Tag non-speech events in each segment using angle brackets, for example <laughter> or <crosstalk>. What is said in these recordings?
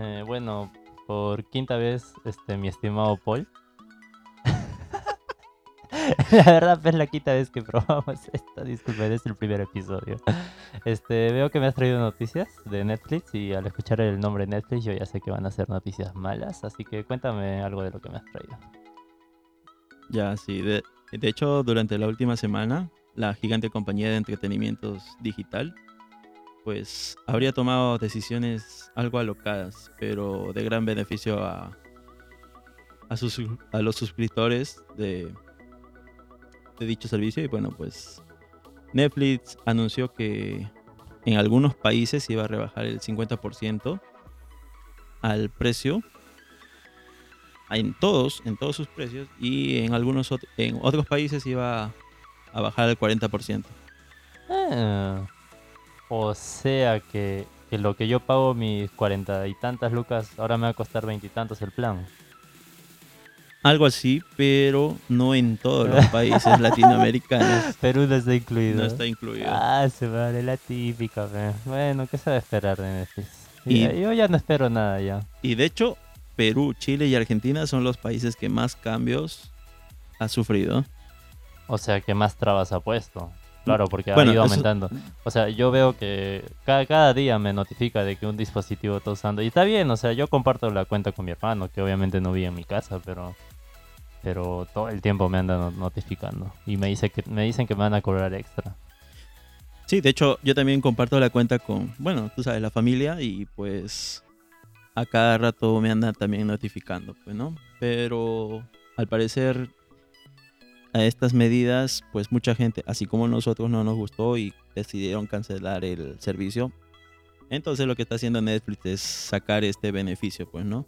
Eh, bueno, por quinta vez, este, mi estimado Paul. <laughs> la verdad es la quinta vez que probamos <laughs> esto. Disculpe, es el primer episodio. Este, veo que me has traído noticias de Netflix y al escuchar el nombre Netflix yo ya sé que van a ser noticias malas, así que cuéntame algo de lo que me has traído. Ya, sí. De, de hecho, durante la última semana, la gigante compañía de entretenimientos digital, pues habría tomado decisiones algo alocadas, pero de gran beneficio a, a, sus, a los suscriptores de, dicho servicio. Y bueno, pues Netflix anunció que en algunos países iba a rebajar el 50% al precio en todos, en todos sus precios y en algunos en otros países iba a bajar el 40%. Ah, o sea que, que, lo que yo pago mis cuarenta y tantas lucas, ahora me va a costar veintitantos el plan. Algo así, pero no en todos los <laughs> países latinoamericanos. Perú no está incluido. No está incluido. Ah, se vale la típica. Man. Bueno, ¿qué se va a esperar de Netflix? Y, yo ya no espero nada ya. Y de hecho, Perú, Chile y Argentina son los países que más cambios ha sufrido. O sea, que más trabas ha puesto. Claro, <laughs> porque ha ido aumentando. O sea, yo veo que cada, cada, día me notifica de que un dispositivo está usando. Y está bien, o sea, yo comparto la cuenta con mi hermano, que obviamente no vive en mi casa, pero pero todo el tiempo me andan notificando. Y me, dice que, me dicen que me van a cobrar extra. Sí, de hecho, yo también comparto la cuenta con, bueno, tú sabes, la familia y pues a cada rato me andan también notificando, pues, ¿no? Pero al parecer a estas medidas, pues mucha gente, así como nosotros, no nos gustó y decidieron cancelar el servicio. Entonces lo que está haciendo Netflix es sacar este beneficio, pues, ¿no?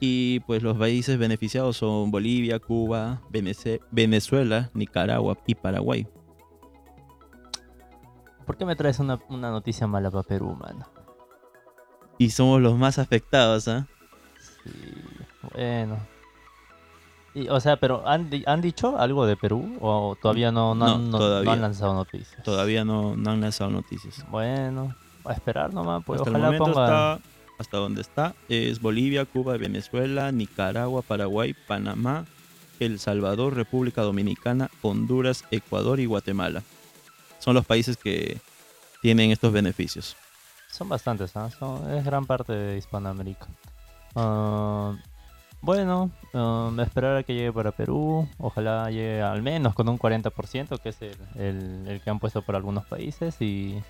Y pues los países beneficiados son Bolivia, Cuba, Venezuela, Nicaragua y Paraguay. ¿Por qué me traes una, una noticia mala para Perú, mano? Y somos los más afectados, ¿ah? Sí, bueno. Y, o sea, pero ¿han, ¿han, dicho algo de Perú? ¿O todavía no, no, no, todavía, no han lanzado noticias? Todavía no, no, han lanzado noticias. Bueno, a esperar nomás, pues Hasta ojalá ponga... hasta donde está es Bolivia, Cuba, Venezuela, Nicaragua, Paraguay, Panamá, El Salvador, República Dominicana, Honduras, Ecuador y Guatemala. Son los países que tienen estos beneficios. Son bastantes, ¿eh? Son, es gran parte de Hispanoamérica. Uh, bueno, um, esperar a que llegue para Perú. Ojalá llegue al menos con un 40%, que es el, el, el que han puesto por algunos países. Y,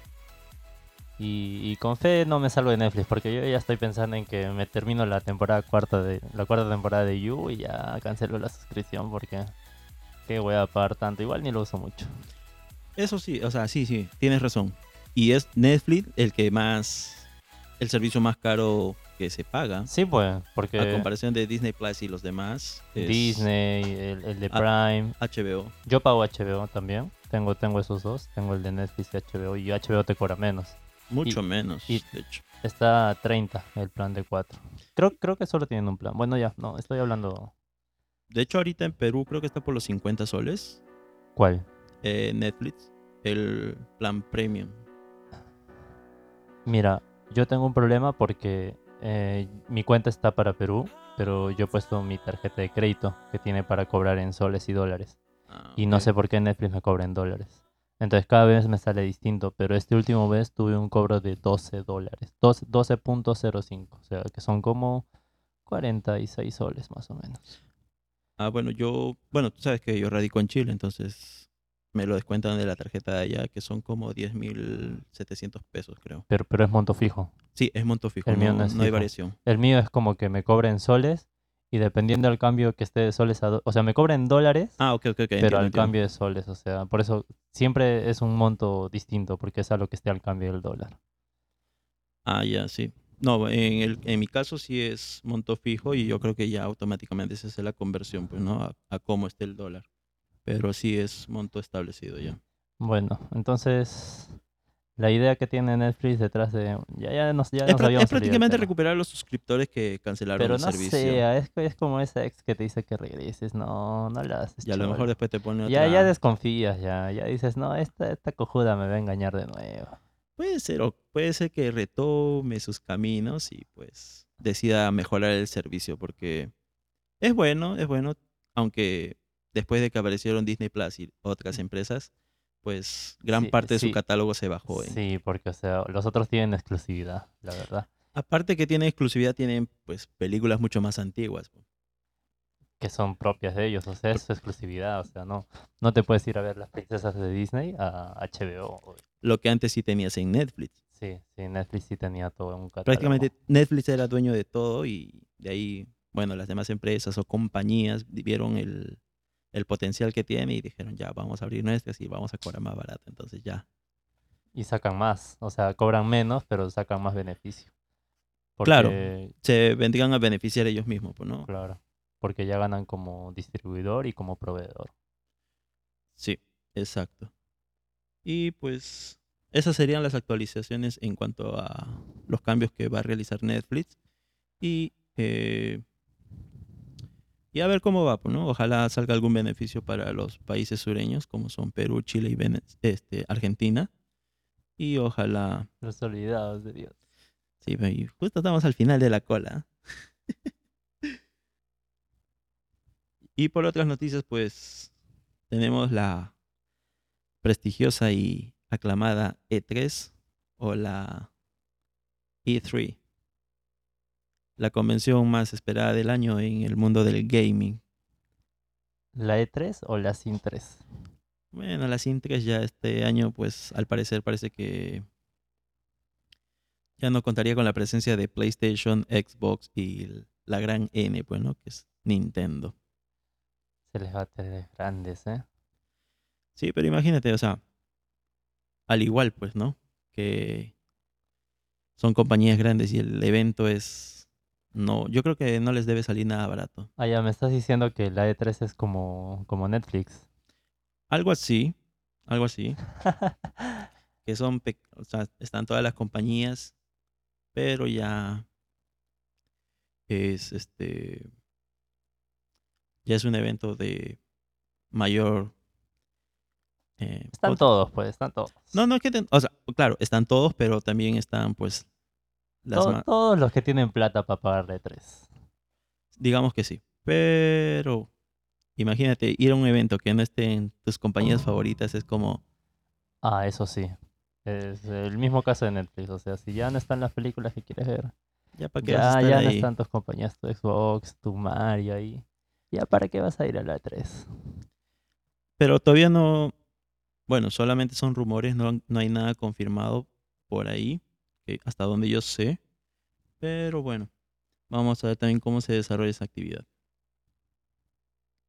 con fe no me salgo de Netflix, porque yo ya estoy pensando en que me termino la temporada cuarta de la cuarta temporada de You y ya cancelo la suscripción porque que voy a pagar tanto. Igual ni lo uso mucho. Eso sí, o sea, sí, sí, tienes razón. Y es Netflix el que más, el servicio más caro que se paga. Sí, pues, porque... A comparación de Disney Plus y los demás. Disney, el, el, de Prime. HBO. Yo pago HBO también. Tengo, tengo esos dos. Tengo el de Netflix y HBO. Y HBO te cobra menos. Mucho y, menos, y de hecho. Está a 30 el plan de 4. Creo, creo que solo tienen un plan. Bueno, ya, no, estoy hablando... De hecho, ahorita en Perú creo que está por los 50 soles. ¿Cuál? Eh, Netflix. El plan premium. Mira, yo tengo un problema porque eh, mi cuenta está para Perú, pero yo he puesto mi tarjeta de crédito que tiene para cobrar en soles y dólares. Ah, y no sé por qué Netflix me cobra en dólares. Entonces cada vez me sale distinto, pero este último mes tuve un cobro de 12 dólares. 12 12.05, o sea que son como 46 soles más o menos. Ah, bueno, yo, bueno, tú sabes que yo radico en Chile, entonces me lo descuentan de la tarjeta de allá, que son como 10.700 pesos, creo. Pero, pero es monto fijo. Sí, es monto fijo, El mío no, no es no hay variación. El mío es como que me cobren soles y dependiendo del cambio que esté de soles a... O sea, me cobren dólares, Ah, ok, ok, ok. pero entiendo, al entiendo. cambio de soles. O sea, por eso siempre es un monto distinto porque es a lo que esté al cambio del dólar. Ah, ya, sí. No, en, el, en mi caso sí es monto fijo y yo creo que ya automáticamente se hace la conversión, pues, ¿no? A, a cómo esté el dólar. Pero sí es monto establecido ya. Bueno, entonces la idea que tiene Netflix detrás de... Ya, ya nos, ya Es, nos habíamos es prácticamente recuperar a los suscriptores que cancelaron Pero el no servicio. sé, es, es como esa ex que te dice que regreses. No, no la haces. Y a lo mejor después te pone Ya, otra... ya desconfías, ya, ya dices, no, esta, esta cojuda me va a engañar de nuevo. puede ser, o puede ser que retome sus caminos y pues decida mejorar el servicio porque es bueno, es bueno, aunque después de que aparecieron Disney Plus y otras empresas, pues gran Sí, parte de su sí, catálogo se bajó. ¿eh? sí, porque o sea, los otros tienen exclusividad, la verdad. Aparte que tiene exclusividad, tienen pues películas mucho más antiguas. que son propias de ellos, o sea, es su exclusividad, o sea, no, no te puedes ir a ver las princesas de Disney a HBO. Lo que antes sí tenías en Netflix. Sí, sí, Netflix sí tenía todo un catálogo. Prácticamente Netflix era dueño de todo y de ahí, bueno, las demás empresas o compañías vieron el, el potencial que tiene y dijeron, ya, vamos a abrir nuestras y vamos a cobrar más barato. Entonces ya. Y sacan más, o sea, cobran menos, pero sacan más beneficio. Claro. Se vendrían a beneficiar ellos mismos, pues, ¿no? claro, porque ya ganan como distribuidor y como proveedor. Sí, exacto. Y pues esas serían las actualizaciones en cuanto a los cambios que va a realizar Netflix. Y, eh, y a ver cómo va, pues, ¿no? Ojalá salga algún beneficio para los países sureños, como son Perú, Chile y este, Argentina. Y ojalá... Los olvidados de Dios. Sí, ve, y justo estamos al final de la cola. <laughs> y por otras noticias, pues tenemos la prestigiosa y aclamada E3 o la E3, la convención más esperada del año en el mundo del gaming. ¿La E3 o la SIN 3? Bueno, la E3 ya este año, pues al parecer parece que ya no contaría con la presencia de PlayStation, Xbox y la gran N, pues, ¿no? Que es Nintendo. Se les va a tener grandes, ¿eh? Sí, pero imagínate, o sea, al igual, pues, ¿no? Que son compañías grandes y el evento es... No, yo creo que no les debe salir nada barato. Ah, ya me estás diciendo que la E3 es como, como Netflix. Algo así, algo así. <laughs> que son, o sea, están todas las compañías, pero ya es este, ya es un evento de mayor. eh, Están todos, pues, están todos. No, no es que, o sea, claro, están todos, pero también están, pues, las todos los que tienen plata para pagar la E3. digamos que sí. Pero imagínate ir a un evento que no estén tus compañías favoritas, es como, Ah, eso sí. Es el mismo caso de Netflix. O sea, si ya no están las películas que quieres ver, ya para qué vas a ya, estar ya no ahí? están tus compañías, tu Xbox, tu Mario ahí. ¿Ya para qué vas a ir a la E3? Pero todavía no, bueno, solamente son rumores, no, no hay nada confirmado por ahí, hasta donde yo sé. Pero bueno, vamos a ver también cómo se desarrolla esa actividad.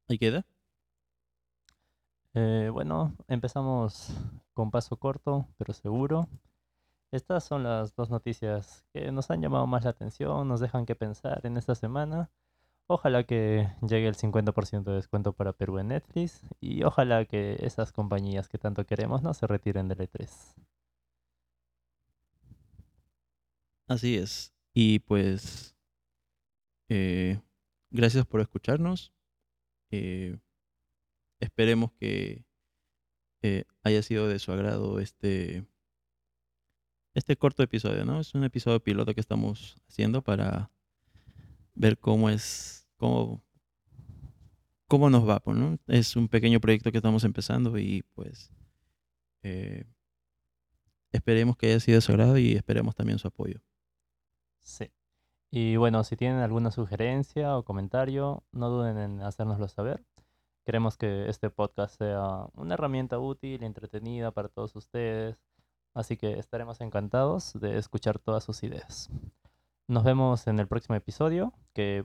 ¿Ahí queda? Eh, bueno, empezamos con paso corto, pero seguro. Estas son las dos noticias que nos han llamado más la atención, nos dejan que pensar en esta semana. Ojalá que llegue el 50% de descuento para Perú en Netflix y ojalá que esas compañías que tanto queremos no se retiren del E3. Así es. Y pues, eh, gracias por escucharnos. Eh, esperemos que eh, haya sido de su agrado este, este corto episodio, ¿no? Es un episodio piloto que estamos haciendo para ver cómo es, cómo, cómo nos va, ¿no? Es un pequeño proyecto que estamos empezando y pues eh, esperemos que haya sido de su agrado y esperemos también su apoyo. Sí. Y bueno, si tienen alguna sugerencia o comentario, no duden en hacérnoslo saber. Queremos que este podcast sea una herramienta útil y entretenida para todos ustedes, así que estaremos encantados de escuchar todas sus ideas. Nos vemos en el próximo episodio, que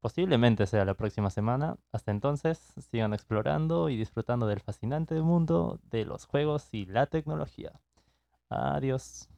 posiblemente sea la próxima semana. Hasta entonces, sigan explorando y disfrutando del fascinante mundo de los juegos y la tecnología. Adiós.